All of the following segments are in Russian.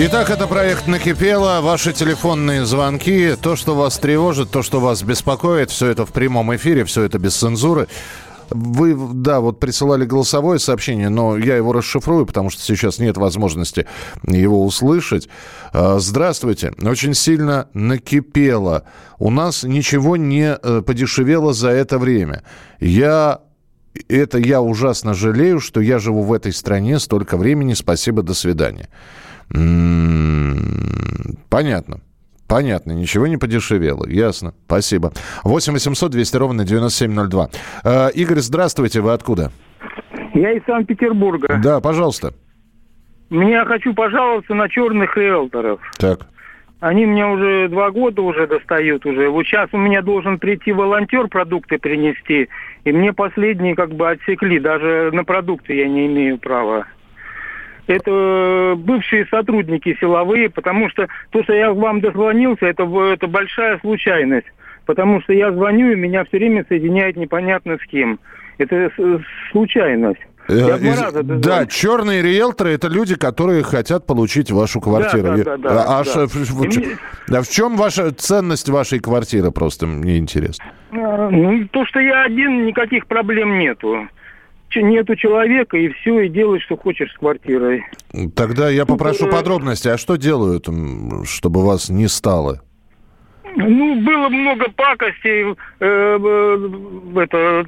Итак, это проект «Накипело». Ваши телефонные звонки, то, что вас тревожит, то, что вас беспокоит, все это в прямом эфире, все это без цензуры. Вы, да, вот присылали голосовое сообщение, но я его расшифрую, потому что сейчас нет возможности его услышать. А, Здравствуйте. Очень сильно накипело. У нас ничего не э, подешевело за это время. Я это я ужасно жалею, что я живу в этой стране столько времени. Спасибо, до свидания. М-м, Понятно. Понятно, ничего не подешевело. Ясно. Спасибо. 8 800 200 ровно 9702. Э, Игорь, здравствуйте. Вы откуда? Я из Санкт-Петербурга. Да, пожалуйста. Мне хочу пожаловаться на черных риэлторов. Так. Они меня уже два года уже достают уже. Вот сейчас у меня должен прийти волонтер продукты принести, и мне последние как бы отсекли. Даже на продукты я не имею права. Это бывшие сотрудники силовые, потому что то, что я к вам дозвонился, это, в- это большая случайность. Потому что я звоню, и меня все время соединяет непонятно с кем. Это случайность. Я Э, два из- раза да, черные риэлторы это люди, которые хотят получить вашу квартиру. да, да, да, а да. ш- в, в- И мне- да в чем ваша ценность вашей квартиры? Просто мне интересно. А, Ну, то, что я один, никаких проблем нету. Нету человека, и все, и делай, что хочешь с квартирой. Тогда я попрошу э, подробности. А что делают, чтобы вас не стало? Ну, было много пакостей. э, э, это,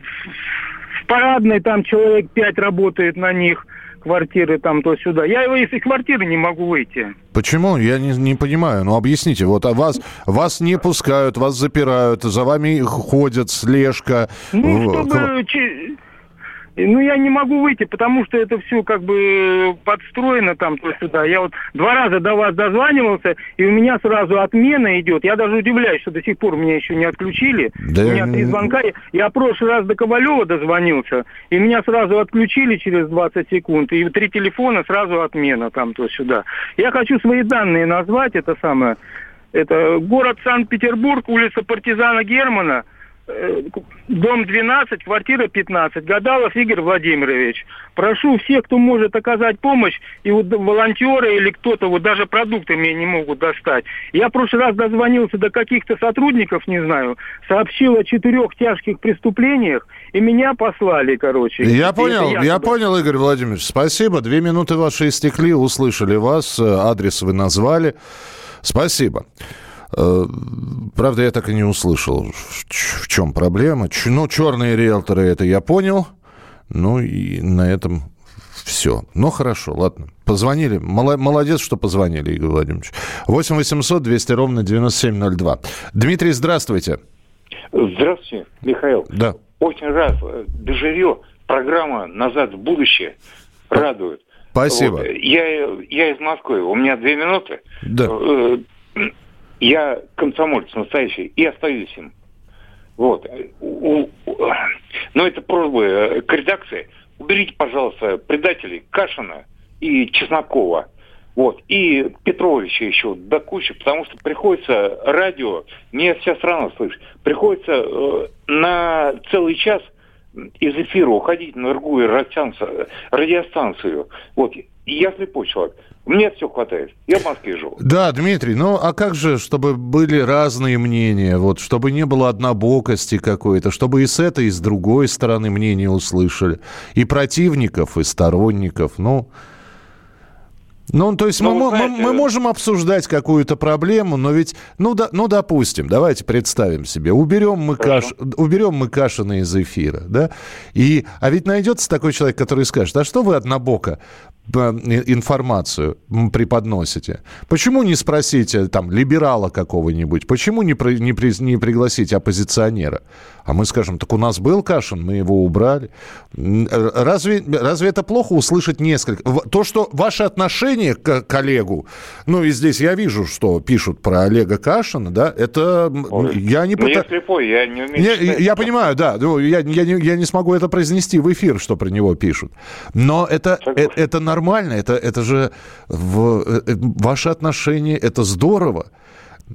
в парадной там человек пять работает на них, квартиры там то-сюда. Я его из квартиры не могу выйти. Почему? Я не, не понимаю. Ну, объясните. Вот а вас, вас не пускают, вас запирают, за вами ходят, слежка. Ну, чтобы... Ну, я не могу выйти, потому что это все как бы подстроено там то-сюда. Я вот два раза до вас дозванивался, и у меня сразу отмена идет. Я даже удивляюсь, что до сих пор меня еще не отключили. Да, у меня три звонка. Я в прошлый раз до Ковалева дозвонился, и меня сразу отключили через 20 секунд. И три телефона сразу отмена там то-сюда. Я хочу свои данные назвать, это самое... Это город Санкт-Петербург, улица Партизана Германа, э, дом 12, квартира 15, Гадалов Игорь Владимирович. Прошу всех, кто может оказать помощь, и вот волонтеры или кто-то, вот даже продукты мне не могут достать. Я в прошлый раз дозвонился до каких-то сотрудников, не знаю, сообщил о четырех тяжких преступлениях, и меня послали, короче. Я понял, я якобы- понял, Игорь Владимирович. Спасибо. Две минуты ваши истекли, услышали вас, э, адрес вы назвали. Спасибо. Э, Правда, я так и не услышал, в чем проблема. Ну, черные риэлторы, это я понял. Ну, и на этом все. Ну, хорошо, ладно. Позвонили. Молодец, что позвонили, Игорь Владимирович. 8 800 200 ровно 9702. Дмитрий, здравствуйте. Здравствуйте, Михаил. Да. Очень рад. э, Дежавю. Программа «Назад в будущее» радует. Спасибо. Вот, э, Я, я из Москвы. У меня две минуты. Да. Я комсомолец настоящий и остаюсь им. Вот. Но это просьба э, к редакции. Уберите, пожалуйста, предателей Кашина и Чеснокова. Вот. И Петровича еще до кучи, потому что приходится радио, меня вся страна слышит, приходится э, на целый час из эфира уходить на другую радиостанцию. Вот. Я слепой человек. Мне все хватает. Я в Москве живу. Да, Дмитрий, ну а как же, чтобы были разные мнения, вот, чтобы не было однобокости какой-то, чтобы и с этой, и с другой стороны мнения услышали, и противников, и сторонников, ну... Ну, то есть Ну, мы, мо- мы- знаете- мы можем обсуждать какую-то проблему, но ведь, ну, да, ну, допустим, давайте представим себе, уберем мы, Каш, уберем мы Кашина из эфира, да, и, а ведь найдется такой человек, который скажет, а что вы однобоко информацию преподносите? Почему не спросите там либерала какого-нибудь? Почему не, при, не, при, не пригласить оппозиционера? А мы скажем, так у нас был Кашин, мы его убрали. Разве, разве это плохо услышать несколько? То, что ваше отношение к коллегу, ну и здесь я вижу, что пишут про Олега Кашина, да, это Ой, я не... Ну, я слепой, я не умею я, я, я понимаю, да, ну, я, я, не, я не смогу это произнести в эфир, что про него пишут. Но это, это, это нормально, это, это же в, э, э, ваши отношения, это здорово.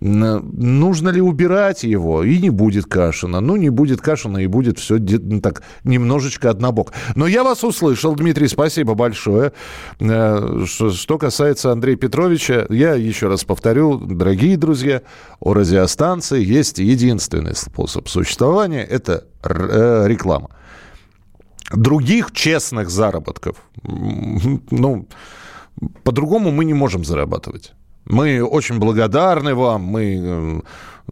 Нужно ли убирать его? И не будет Кашина. Ну, не будет Кашина, и будет все ну, так немножечко однобок. Но я вас услышал, Дмитрий, спасибо большое. Э, что касается Андрея Петровича, я еще раз повторю, дорогие друзья, у радиостанции есть единственный способ существования – это реклама. Других честных заработков, ну, по-другому мы не можем зарабатывать. Мы очень благодарны вам, мы э,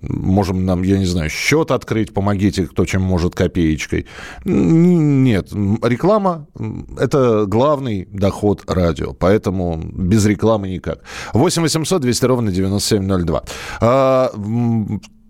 можем нам, я не знаю, счет открыть, помогите, кто чем может, копеечкой. Нет, реклама – это главный доход радио, поэтому без рекламы никак. 8 800 200 ровно 9702.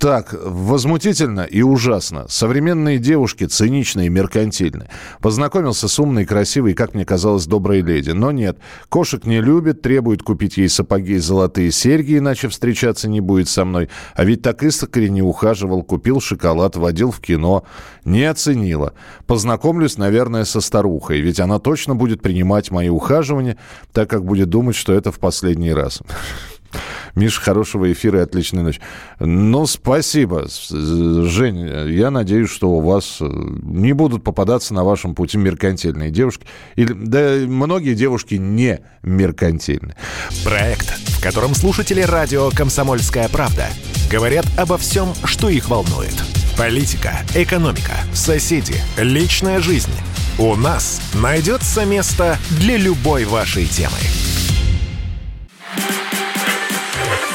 Так, возмутительно и ужасно. Современные девушки циничные и меркантильны. Познакомился с умной, красивой, как мне казалось, доброй леди. Но нет, кошек не любит, требует купить ей сапоги и золотые серьги, иначе встречаться не будет со мной. А ведь так искренне ухаживал, купил шоколад, водил в кино. Не оценила. Познакомлюсь, наверное, со старухой, ведь она точно будет принимать мои ухаживания, так как будет думать, что это в последний раз. Миша, хорошего эфира и отличной ночи. Ну, спасибо, Жень. Я надеюсь, что у вас э, не будут попадаться на вашем пути меркантильные девушки. Или, да, многие девушки не меркантильны. Проект, в котором слушатели радио «Комсомольская правда» говорят обо всем, что их волнует. Политика, экономика, соседи, личная жизнь. У нас найдется место для любой вашей темы.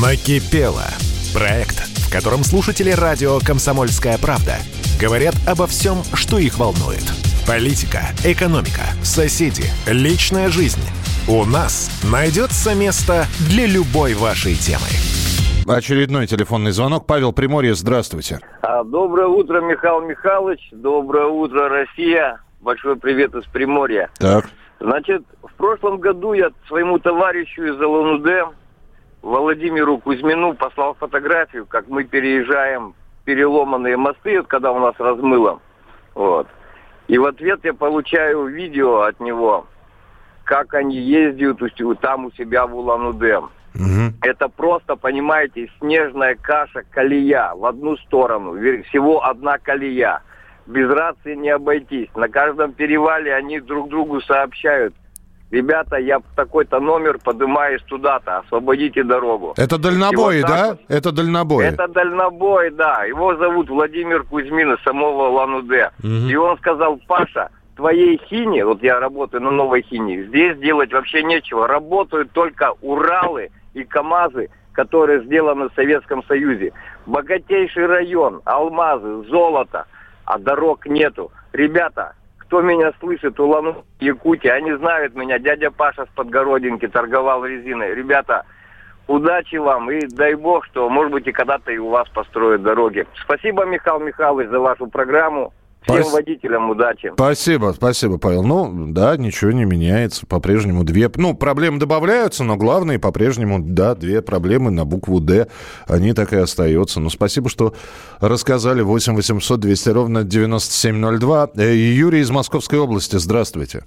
Накипело. Проект, в котором слушатели радио «Комсомольская правда» говорят обо всем, что их волнует. Политика, экономика, соседи, личная жизнь. У нас найдется место для любой вашей темы. Очередной телефонный звонок. Павел Приморье, здравствуйте. А, доброе утро, Михаил Михайлович. Доброе утро, Россия. Большой привет из Приморья. Так. Значит, в прошлом году я своему товарищу из ЛНУД, Владимиру Кузьмину, послал фотографию, как мы переезжаем переломанные мосты, когда у нас размыло. Вот. И в ответ я получаю видео от него, как они ездят там у себя в Улан-Удэ. Угу. Это просто, понимаете, снежная каша, колея в одну сторону, всего одна колея без рации не обойтись. На каждом перевале они друг другу сообщают. Ребята, я в такой-то номер поднимаюсь туда-то, освободите дорогу. Это дальнобой, вот да? Вот, это дальнобой. Это дальнобой, да. Его зовут Владимир Кузьмин из самого Лан-Удэ. Угу. И он сказал, Паша, твоей хине, вот я работаю на новой хине, здесь делать вообще нечего. Работают только Уралы и КАМАЗы, которые сделаны в Советском Союзе. Богатейший район, алмазы, золото – а дорог нету. Ребята, кто меня слышит, Улан Якутия, они знают меня. Дядя Паша с Подгородинки торговал резиной. Ребята, удачи вам и дай бог, что, может быть, и когда-то и у вас построят дороги. Спасибо, Михаил Михайлович, за вашу программу. Всем водителям удачи. Спасибо, спасибо, Павел. Ну, да, ничего не меняется. По-прежнему две... Ну, проблемы добавляются, но главные по-прежнему, да, две проблемы на букву «Д». Они так и остаются. Ну, спасибо, что рассказали. 8 800 200 ровно 9702. Э, Юрий из Московской области, здравствуйте.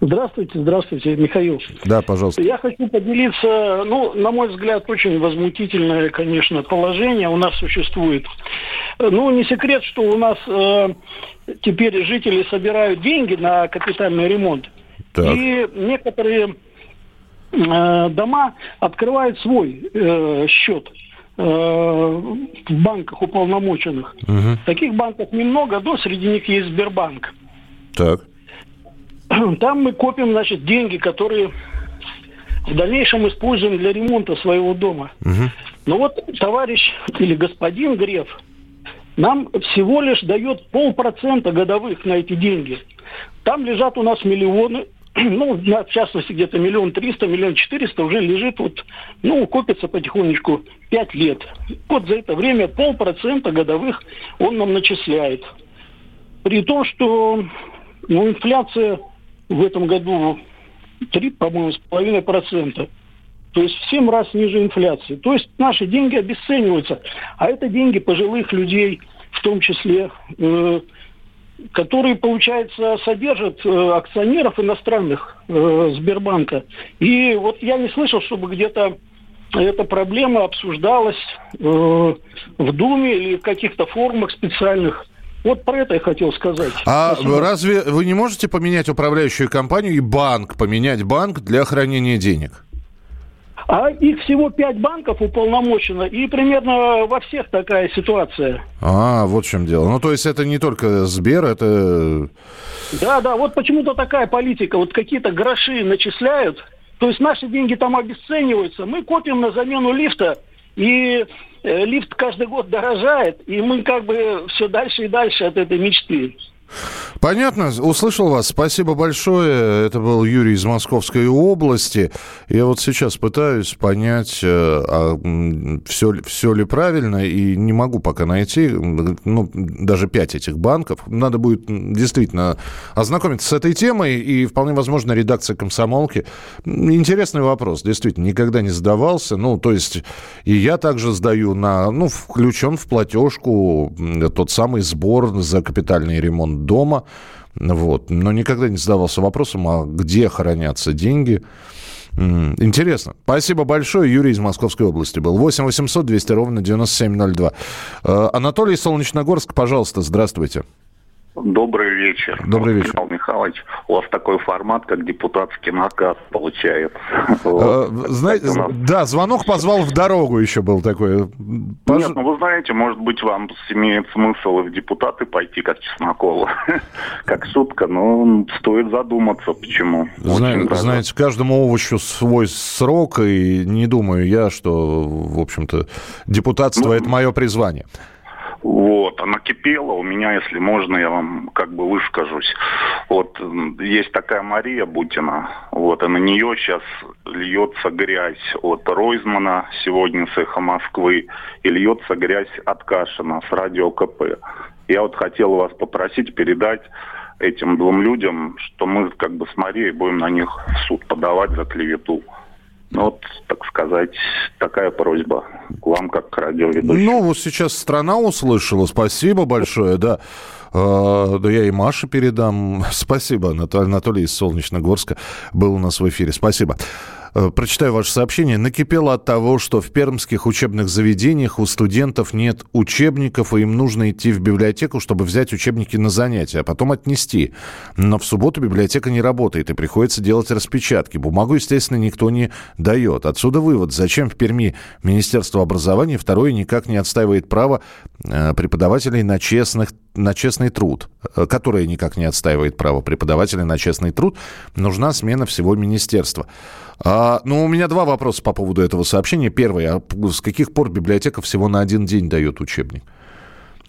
Здравствуйте, здравствуйте, Михаил. Да, пожалуйста. Я хочу поделиться, ну, на мой взгляд, очень возмутительное, конечно, положение у нас существует. Ну, не секрет, что у нас э, теперь жители собирают деньги на капитальный ремонт. Так. И некоторые э, дома открывают свой э, счет э, в банках уполномоченных. Угу. Таких банков немного, но среди них есть Сбербанк. Так. Там мы копим, значит, деньги, которые в дальнейшем используем для ремонта своего дома. Угу. Но вот товарищ или господин Греф нам всего лишь дает полпроцента годовых на эти деньги. Там лежат у нас миллионы, ну, в частности, где-то миллион триста, миллион четыреста уже лежит, вот, ну, копится потихонечку пять лет. Вот за это время полпроцента годовых он нам начисляет. При том, что ну, инфляция в этом году 3, по-моему, с половиной процента. То есть в 7 раз ниже инфляции. То есть наши деньги обесцениваются. А это деньги пожилых людей, в том числе, э, которые, получается, содержат э, акционеров иностранных э, Сбербанка. И вот я не слышал, чтобы где-то эта проблема обсуждалась э, в Думе или в каких-то форумах специальных. Вот про это я хотел сказать. А Спасибо. разве вы не можете поменять управляющую компанию и банк, поменять банк для хранения денег? А их всего пять банков уполномочено, и примерно во всех такая ситуация. А, вот в чем дело. Ну, то есть это не только Сбер, это... Да, да, вот почему-то такая политика. Вот какие-то гроши начисляют, то есть наши деньги там обесцениваются. Мы копим на замену лифта, и э, лифт каждый год дорожает, и мы как бы все дальше и дальше от этой мечты. Понятно, услышал вас. Спасибо большое. Это был Юрий из Московской области. Я вот сейчас пытаюсь понять, э, а все, все ли правильно, и не могу пока найти, ну, даже пять этих банков. Надо будет действительно ознакомиться с этой темой, и вполне возможно редакция «Комсомолки». Интересный вопрос, действительно, никогда не задавался. Ну, то есть, и я также сдаю на, ну, включен в платежку тот самый сбор за капитальный ремонт дома. Вот. Но никогда не задавался вопросом, а где хранятся деньги. Интересно. Спасибо большое. Юрий из Московской области был. 8 800 200 ровно 9702. Э, Анатолий Солнечногорск, пожалуйста, здравствуйте. Добрый вечер. Добрый вечер. Михаил Михайлович, у вас такой формат, как депутатский наказ получается. Э, знаете, да, звонок позвал в дорогу еще был такой. Нет, ну вы знаете, может быть, вам имеет смысл и в депутаты пойти, как Чеснокова. Как шутка, но стоит задуматься, почему. Знаете, каждому овощу свой срок, и не думаю я, что, в общем-то, депутатство ну, – это мое призвание. Вот, она кипела у меня, если можно, я вам как бы выскажусь. Вот, есть такая Мария Бутина, вот, и на нее сейчас льется грязь от Ройзмана сегодня с «Эхо Москвы», и льется грязь от Кашина с радио КП. Я вот хотел вас попросить передать этим двум людям, что мы как бы с Марией будем на них в суд подавать за клевету. Ну, вот, так сказать, такая просьба к вам, как к радиоведущему. Ну, вот сейчас страна услышала. Спасибо большое, да. Uh, да я и Маше передам. Спасибо, Анатолий из Солнечногорска был у нас в эфире. Спасибо. Э, прочитаю ваше сообщение. Накипело от того, что в пермских учебных заведениях у студентов нет учебников, и им нужно идти в библиотеку, чтобы взять учебники на занятия, а потом отнести. Но в субботу библиотека не работает, и приходится делать распечатки. Бумагу, естественно, никто не дает. Отсюда вывод. Зачем в Перми Министерство образования второе никак не отстаивает право э, преподавателей на честных на честный труд, э, которое никак не отстаивает право преподавателей на честный труд, нужна смена всего министерства. А, ну, у меня два вопроса по поводу этого сообщения. Первый, а с каких пор библиотека всего на один день дает учебник?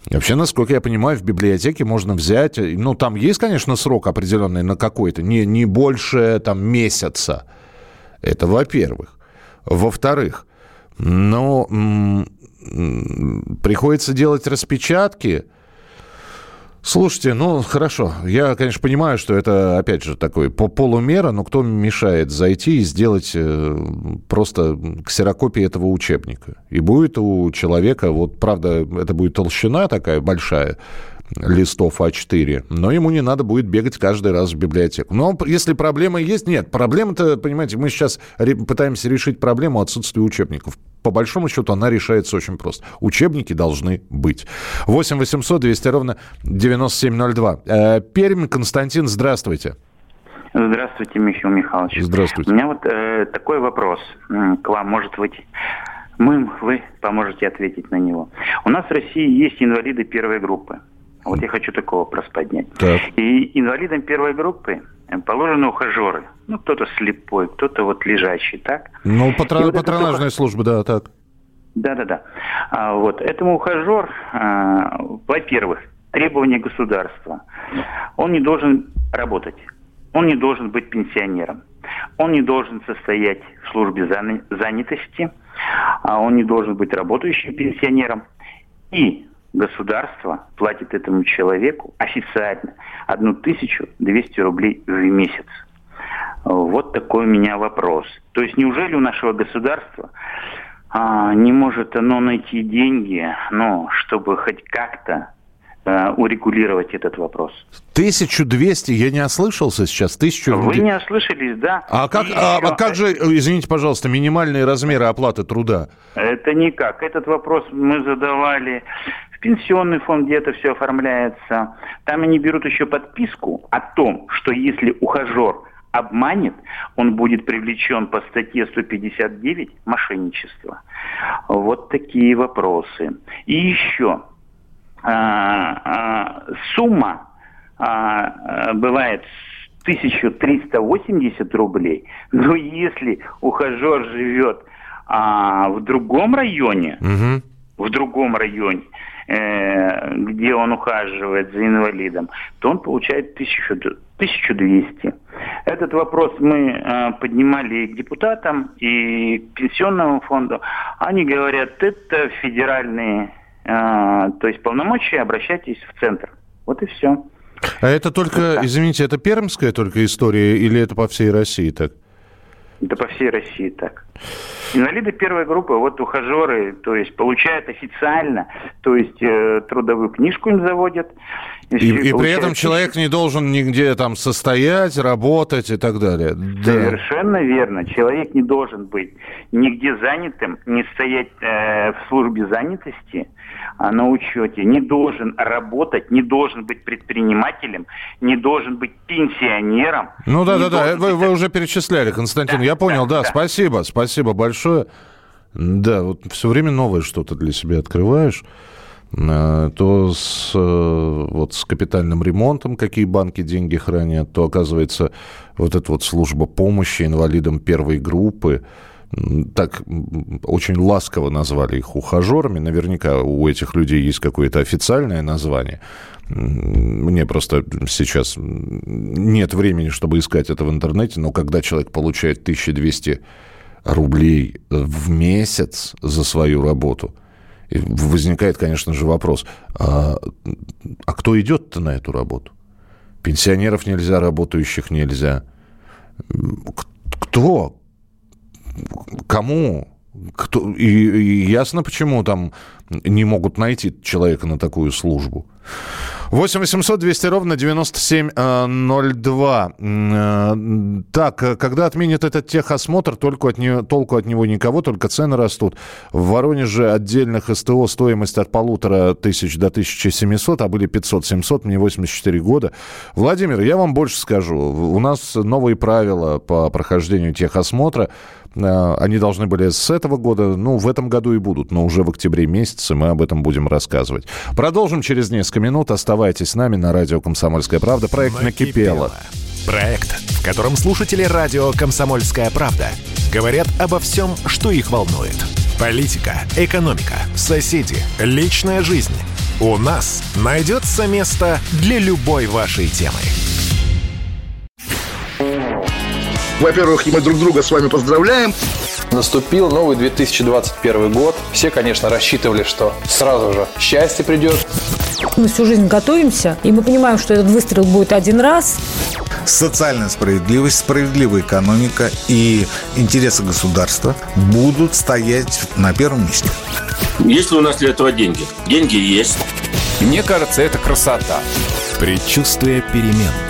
Вообще, насколько я понимаю, в библиотеке можно взять, э, ну, там есть, конечно, срок определенный на какой-то, не, не больше там месяца. Это во-первых. Во-вторых, ну, приходится делать распечатки, Слушайте, ну хорошо. Я, конечно, понимаю, что это, опять же, такой по полумера, но кто мешает зайти и сделать э, просто ксерокопию этого учебника? И будет у человека, вот правда, это будет толщина такая большая, листов А4, но ему не надо будет бегать каждый раз в библиотеку. Но если проблема есть, нет. Проблема-то, понимаете, мы сейчас пытаемся решить проблему отсутствия учебников. По большому счету она решается очень просто. Учебники должны быть. 8 800 200 ровно 9702. Э, Пермь, Константин, здравствуйте. Здравствуйте, Михаил Михайлович. Здравствуйте. У меня вот э, такой вопрос к вам, может быть, мы, вы поможете ответить на него. У нас в России есть инвалиды первой группы. Вот я хочу такого вопрос поднять. Так. И инвалидам первой группы положены ухажеры. Ну, кто-то слепой, кто-то вот лежачий, так? Ну, патро- вот патронажная это... служба, да, так. Да-да-да. А, вот, этому ухажер, а, во-первых, требования государства. Он не должен работать. Он не должен быть пенсионером. Он не должен состоять в службе занятости, а он не должен быть работающим пенсионером. И государство платит этому человеку официально 1200 рублей в месяц. Вот такой у меня вопрос. То есть неужели у нашего государства а, не может оно найти деньги, ну, чтобы хоть как-то урегулировать этот вопрос. 1200, я не ослышался сейчас, 1000 Вы не ослышались, да. А как, а, а как же, извините, пожалуйста, минимальные размеры оплаты труда? Это никак. Этот вопрос мы задавали в пенсионный фонд, где это все оформляется. Там они берут еще подписку о том, что если ухажер обманет, он будет привлечен по статье 159 мошенничество. Вот такие вопросы. И еще сумма а, бывает 1380 рублей, но если ухажер живет в другом районе, угу. в другом районе, э, где он ухаживает за инвалидом, то он получает 1000, 1200. Этот вопрос мы э, поднимали и к депутатам, и к пенсионному фонду. Они говорят, это федеральные а, то есть полномочия обращайтесь в центр. Вот и все. А это только, вот извините, это пермская только история или это по всей России так? Это по всей России так. Инвалиды первой группы, вот ухажеры, то есть получают официально, то есть э, трудовую книжку им заводят. И, и, при этом человек не должен нигде там состоять, работать и так далее. Совершенно да. верно. Человек не должен быть нигде занятым, не стоять э, в службе занятости, а на учете, не должен работать, не должен быть предпринимателем, не должен быть пенсионером. Ну да, да, да, вы, вы уже перечисляли, Константин, да, я понял, да, да, да, спасибо, спасибо большое. Да, вот все время новое что-то для себя открываешь э, то с, э, вот с капитальным ремонтом, какие банки деньги хранят, то, оказывается, вот эта вот служба помощи инвалидам первой группы, так очень ласково назвали их ухажерами. Наверняка у этих людей есть какое-то официальное название. Мне просто сейчас нет времени, чтобы искать это в интернете, но когда человек получает 1200 рублей в месяц за свою работу, возникает, конечно же, вопрос, а, а кто идет-то на эту работу? Пенсионеров нельзя, работающих нельзя. Кто? Кому? Кто, и, и ясно, почему там не могут найти человека на такую службу. 8 800 200 ровно 9702. Э, так, э, когда отменят этот техосмотр, только от него, толку от него никого, только цены растут. В Воронеже отдельных СТО стоимость от полутора тысяч до 1700, а были 500-700, мне 84 года. Владимир, я вам больше скажу. У нас новые правила по прохождению техосмотра. Э, они должны были с этого года, ну, в этом году и будут, но уже в октябре месяце мы об этом будем рассказывать. Продолжим через несколько минут. Оставайтесь с нами на радио «Комсомольская правда». Проект «Накипело». Проект, в котором слушатели радио «Комсомольская правда» говорят обо всем, что их волнует. Политика, экономика, соседи, личная жизнь. У нас найдется место для любой вашей темы. Во-первых, мы друг друга с вами поздравляем. Наступил новый 2021 год. Все, конечно, рассчитывали, что сразу же счастье придет. Мы всю жизнь готовимся, и мы понимаем, что этот выстрел будет один раз. Социальная справедливость, справедливая экономика и интересы государства будут стоять на первом месте. Есть ли у нас для этого деньги? Деньги есть. Мне кажется, это красота. Предчувствие перемен.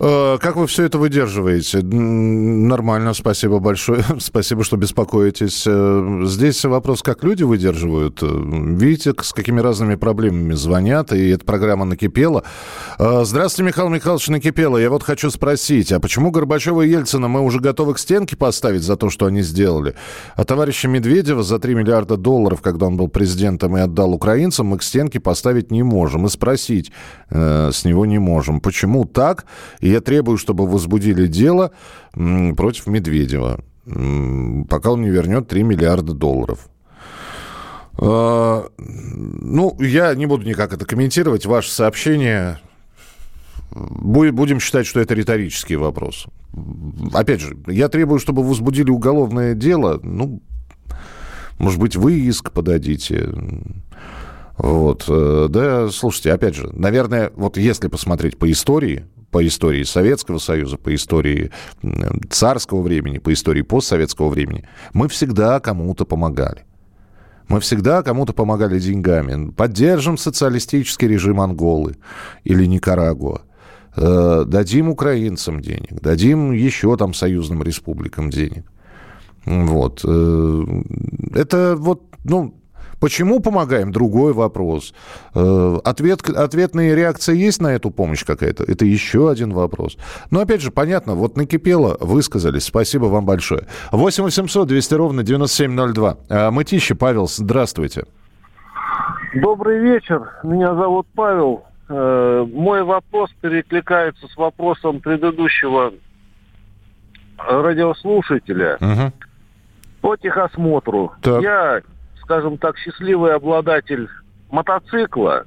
Э, Как вы все это выдерживаете? Нормально, спасибо большое. Спасибо, что беспокоитесь. Э, Здесь вопрос, как люди выдерживают. Э, Видите, с какими разными проблемами звонят, и эта программа накипела. Здравствуйте, Михаил Михайлович Накипела. Я вот хочу спросить, а почему Горбачева и Ельцина мы уже готовы к стенке поставить за то, что они сделали? А товарища Медведева за 3 миллиарда долларов, когда он был президентом и отдал украинцам, мы к стенке поставить не можем. И спросить э, с него не можем. Почему так? Я требую, чтобы возбудили дело против Медведева, пока он не вернет 3 миллиарда долларов. Э, Ну, я не буду никак это комментировать. Ваше сообщение Бу- Будем считать, что это риторический вопрос. Опять же, я требую, чтобы возбудили уголовное дело. Ну, может быть, вы иск подадите. Вот. э, Да, слушайте, опять же, наверное, вот если посмотреть по истории, по истории Советского Союза, по истории царского времени, по истории постсоветского времени, мы всегда кому-то помогали. Мы всегда кому-то помогали деньгами. Поддержим социалистический режим Анголы или Никарагуа. Э, Дадим украинцам денег, дадим еще там союзным республикам денег. Вот. Э, Это вот, ну, Почему помогаем? Другой вопрос. Э, Ответ, ответная реакция есть на эту помощь какая-то? Это еще один вопрос. Но опять же, понятно, вот накипело, высказались. Спасибо вам большое. 8 800 200 ровно 9702. А, Мытищи, Павел, здравствуйте. Добрый вечер. Меня зовут Павел. Э, Мой вопрос перекликается с вопросом предыдущего радиослушателя Мгм. по техосмотру. Так. Я, скажем так, счастливый обладатель мотоцикла.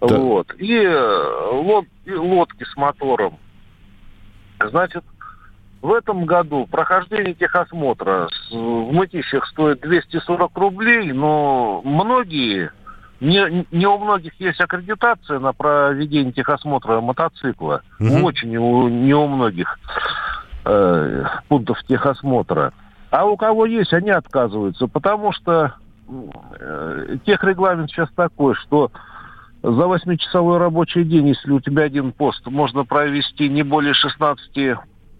Так. Вот. И, э, лод- и лодки с мотором. Значит, в этом году прохождение техосмотра в мытищах стоит 240 рублей, но многие, не, не у многих есть аккредитация на проведение техосмотра мотоцикла. Мгм. Очень у- не у многих э, пунктов техосмотра. А у кого есть, они отказываются, потому что э, техрегламент сейчас такой, что за восьмичасовой рабочий день, если у тебя один пост, можно провести не более 16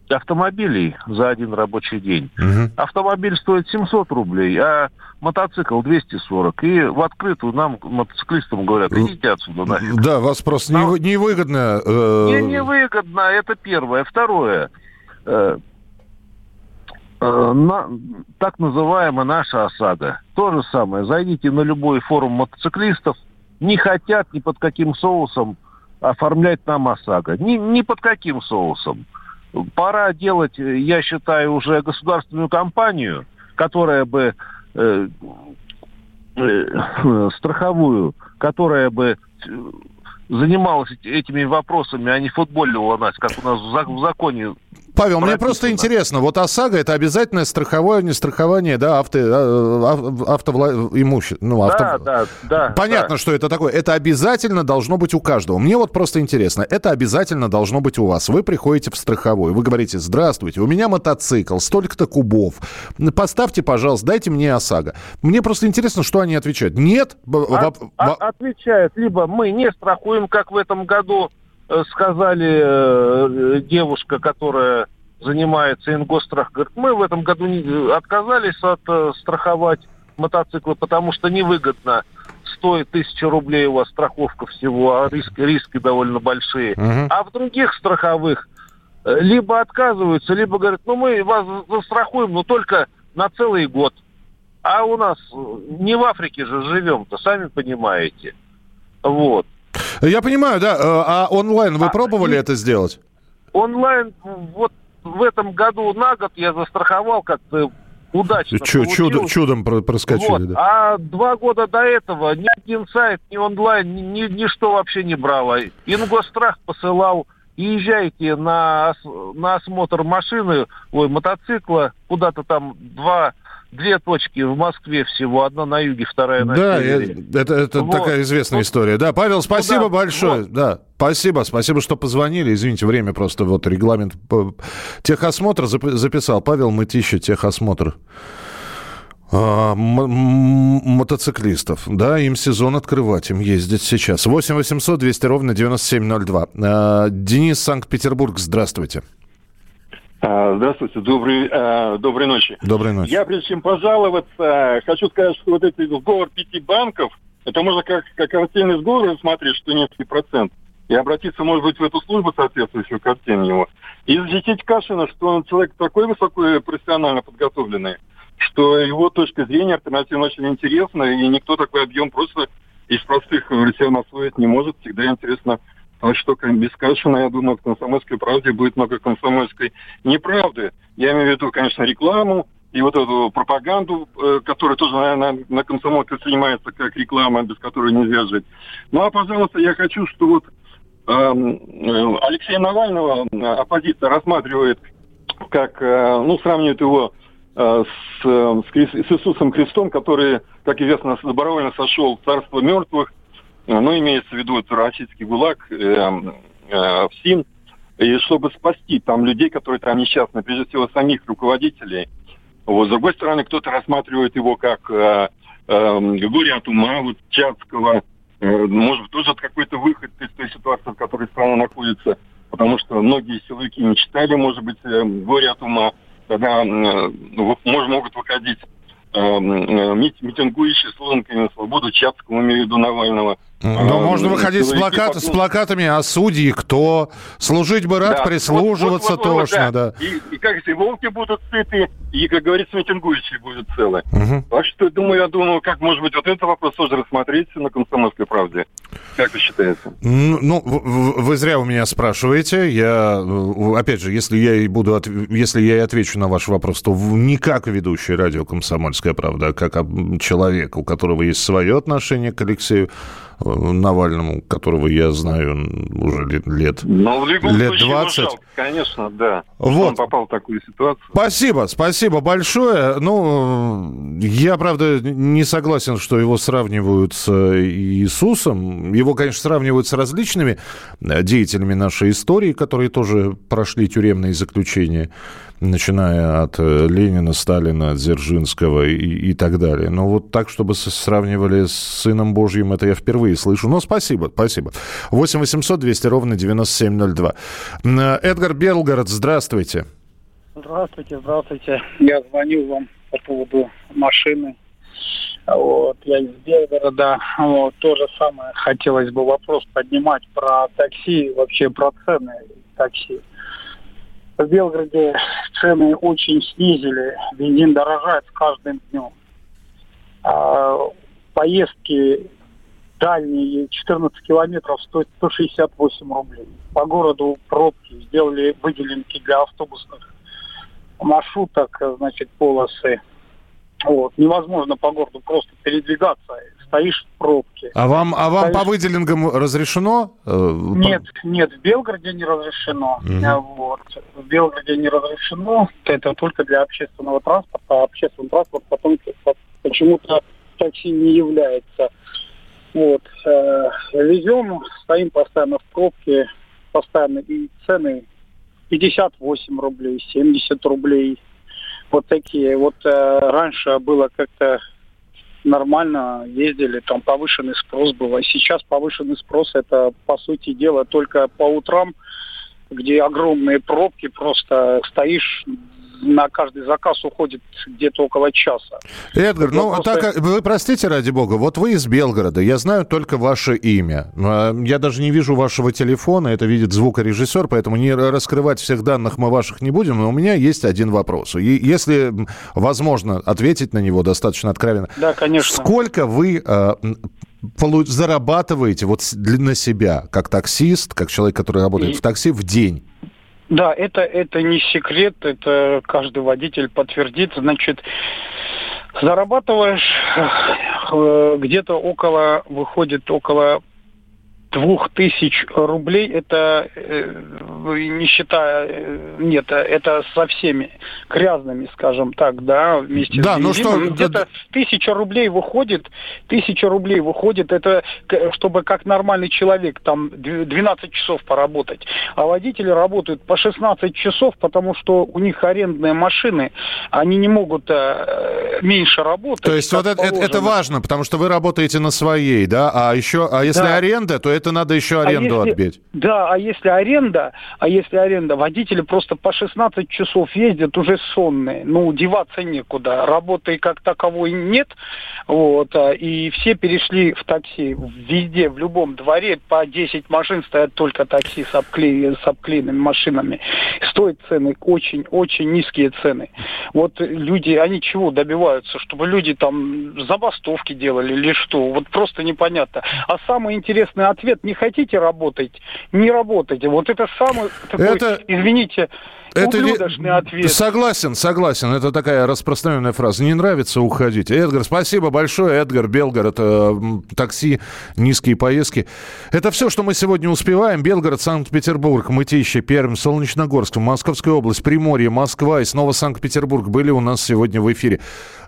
автомобилей за один рабочий день. Автомобиль стоит 700 рублей, а мотоцикл 240. И в открытую нам, мотоциклистам, говорят, идите отсюда нафиг. Да, вас просто нево- невыгодно... э, Мне невыгодно, это первое. Второе. Э, на- так называемая наша ОСАГО. То же самое. Зайдите на любой форум мотоциклистов. Не хотят ни под каким соусом оформлять нам ОСАГО. Ни, ни под каким соусом. Пора делать, э, я считаю, уже государственную компанию, которая бы э, э, страховую, которая бы э, занималась эти- этими вопросами, а не футболила нас, как у нас в законе. Павел, мне просто интересно, вот ОСАГО это обязательное страховое, не страхование, да, авто, автоимущества. Ну, авто... Да, да, да. Понятно, что это такое. Это обязательно должно быть у каждого. Мне вот просто интересно, это обязательно должно быть у вас. Вы приходите в страховой, вы говорите, здравствуйте, у меня мотоцикл, столько-то кубов. Поставьте, пожалуйста, дайте мне ОСАГО. Мне просто интересно, что они отвечают. Нет? Б- А- а- во- отвечают, либо мы не страхуем, как в этом году э, сказали э, девушка, которая занимается ингосстрах, говорит, мы в этом году не- э, отказались от э, страховать мотоциклы, потому что невыгодно. Стоит тысяча рублей у вас страховка всего, а риски, риски довольно большие. Мгм. А в других страховых э, либо отказываются, либо говорят, ну мы вас застрахуем, но только на целый год. А у нас э, не в Африке же живем-то, сами понимаете. Вот. Я понимаю, да. э, А онлайн вы пробовали это сделать? Онлайн вот в этом году на год я застраховал как-то удачно. Чу- чудо- чудом про- проскочили, Вот. да. А два года до этого ни один сайт, ни онлайн, ни, ни- ничто вообще не брало. Ингосстрах посылал и езжайте на, на осмотр машины, ой, мотоцикла, куда-то там два две точки в Москве всего, одна на юге, вторая на да, севере. Да, это, это вот. такая известная вот. история. Да, Павел, спасибо ну, да, большое. Вот. Да, спасибо, спасибо, что позвонили. Извините, время просто вот регламент техосмотр записал. Павел Мытища, техосмотр. А, мотоциклистов. Да, им сезон открывать, им ездить сейчас. 8 800 200 ровно 9702. А, Денис, Санкт-Петербург, здравствуйте. А, здравствуйте, добрый, а, доброй ночи. Доброй ночи. Я, прежде чем пожаловаться, хочу сказать, что вот этот сговор пяти банков, это можно как, как картинный сговор рассмотреть, что несколько процент, и обратиться, может быть, в эту службу соответствующую картину его, и защитить Кашина, что он человек такой высоко профессионально подготовленный, что его точка зрения альтернативно очень интересна, и никто такой объем просто из простых россиян освоить не может. Всегда интересно а что без Кашина, я думаю, в «Комсомольской правде» будет много комсомольской неправды. Я имею в виду, конечно, рекламу и вот эту пропаганду, э, которая тоже, наверное, на комсомолке занимается как реклама, без которой нельзя жить. Ну, а, пожалуйста, я хочу, что вот эм, э, Алексея Навального э, оппозиция рассматривает как, ну, сравнивает его э, с, э, с, Иисусом Христом, который, как известно, добровольно сошел в царство мертвых, ну, имеется в виду это российский ГУЛАГ, э, э, в СИН, и чтобы спасти там людей, которые там несчастны, прежде всего самих руководителей. Вот. С другой стороны, кто-то рассматривает его как э, э, горе от ума, вот Чацкого, э, может быть, тоже какой-то выход из той ситуации, в которой страна находится, потому что многие силовики не читали, может быть, э, горе от ума, э, может, могут выходить э, э митингующие с лозунгами «Свободу Чацкого», имею в виду Навального, но а, можно выходить с, плакат, с плакатами о судьи, кто служить бы рад, да. прислуживаться вот, вот, вот, тошно, да. да. И, и как и волки будут сыты, и, как говорится, митингующие будут целы. Угу. Так что, думаю, я думаю, как, может быть, вот этот вопрос тоже рассмотреть на «Комсомольской правде». Как вы считаете? Ну, вы зря у меня спрашиваете. Я, опять же, если я и буду, если я и отвечу на ваш вопрос, то не как ведущий радио «Комсомольская правда», а как человек, у которого есть свое отношение к Алексею Навальному, которого я знаю уже лет, лет, Но в любом лет 20. Жалко, конечно, да. Вот. Он попал в такую ситуацию. Спасибо, спасибо большое. Ну, я, правда, не согласен, что его сравнивают с Иисусом. Его, конечно, сравнивают с различными деятелями нашей истории, которые тоже прошли тюремные заключения начиная от э, Ленина, Сталина, Дзержинского и, и так далее. Но вот так, чтобы сравнивали с Сыном Божьим, это я впервые слышу. Но спасибо, спасибо. 8 800 200 ровно 9702. Э, Эдгар Белгород, здравствуйте. Здравствуйте, здравствуйте. Я звоню вам по поводу машины. Вот, я из Белгорода. Вот, то же самое хотелось бы вопрос поднимать про такси, вообще про цены такси в Белгороде цены очень снизили, бензин дорожает с каждым днем. А поездки дальние 14 километров стоят 168 рублей. По городу пробки сделали выделенки для автобусных маршруток, значит, полосы. Вот. Невозможно по городу просто передвигаться стоишь в пробке. А вам, а вам стоишь... по выделенгам разрешено? Э, нет, нет, в Белгороде не разрешено. Угу. Вот. В Белгороде не разрешено. Это только для общественного транспорта. А общественный транспорт потом почему-то такси не является. Вот. Э, везем, стоим постоянно в пробке, постоянно и цены 58 рублей, 70 рублей. Вот такие. Вот э, раньше было как-то нормально ездили, там повышенный спрос был. А сейчас повышенный спрос это, по сути дела, только по утрам, где огромные пробки, просто стоишь на каждый заказ уходит где-то около часа. Эдгар, ну просто... так, вы простите, ради бога, вот вы из Белгорода, я знаю только ваше имя. А, я даже не вижу вашего телефона, это видит звукорежиссер, поэтому не раскрывать всех данных мы ваших не будем, но у меня есть один вопрос. И если возможно ответить на него достаточно откровенно. Да, конечно. Сколько вы э, зарабатываете вот на себя, как таксист, как человек, который работает И... в такси, в день? Да, это, это не секрет, это каждый водитель подтвердит. Значит, зарабатываешь э, где-то около, выходит около двух тысяч рублей, это э, не считая, э, нет, это со всеми грязными, скажем так, да, вместе да, с ну что, где-то тысяча рублей выходит, тысяча рублей выходит, это чтобы как нормальный человек там 12 часов поработать, а водители работают по 16 часов, потому что у них арендные машины, они не могут э, меньше работать. То есть вот это, это важно, потому что вы работаете на своей, да, а еще, а если да. аренда, то это надо еще а аренду а если, отбить. Да, а если аренда, а если аренда, водители просто по 16 часов ездят уже сонные, ну, деваться некуда, работы как таковой нет, вот, а, и все перешли в такси, везде, в любом дворе по 10 машин стоят только такси с, обкле... с обклеенными машинами. Стоят цены очень-очень низкие цены. Вот люди, они чего добиваются? Чтобы люди там забастовки делали или что? Вот просто непонятно. А самый интересный ответ, не хотите работать, не работайте. Вот это самый такой, это... извините, это ублюдочный ответ. Согласен, согласен. Это такая распространенная фраза. Не нравится, уходите. Эдгар, спасибо большое. Эдгар, Белгород, э, такси, низкие поездки. Это все, что мы сегодня успеваем. Белгород, Санкт-Петербург, Мытищи, Пермь, Солнечногорск, Московская область, Приморье, Москва и снова Санкт-Петербург были у нас сегодня в эфире.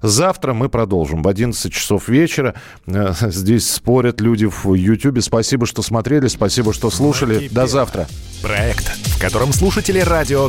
Завтра мы продолжим в 11 часов вечера. Э, здесь спорят люди в YouTube. Спасибо, что смотрели, спасибо, что слушали. До завтра. Проект, в котором слушатели радио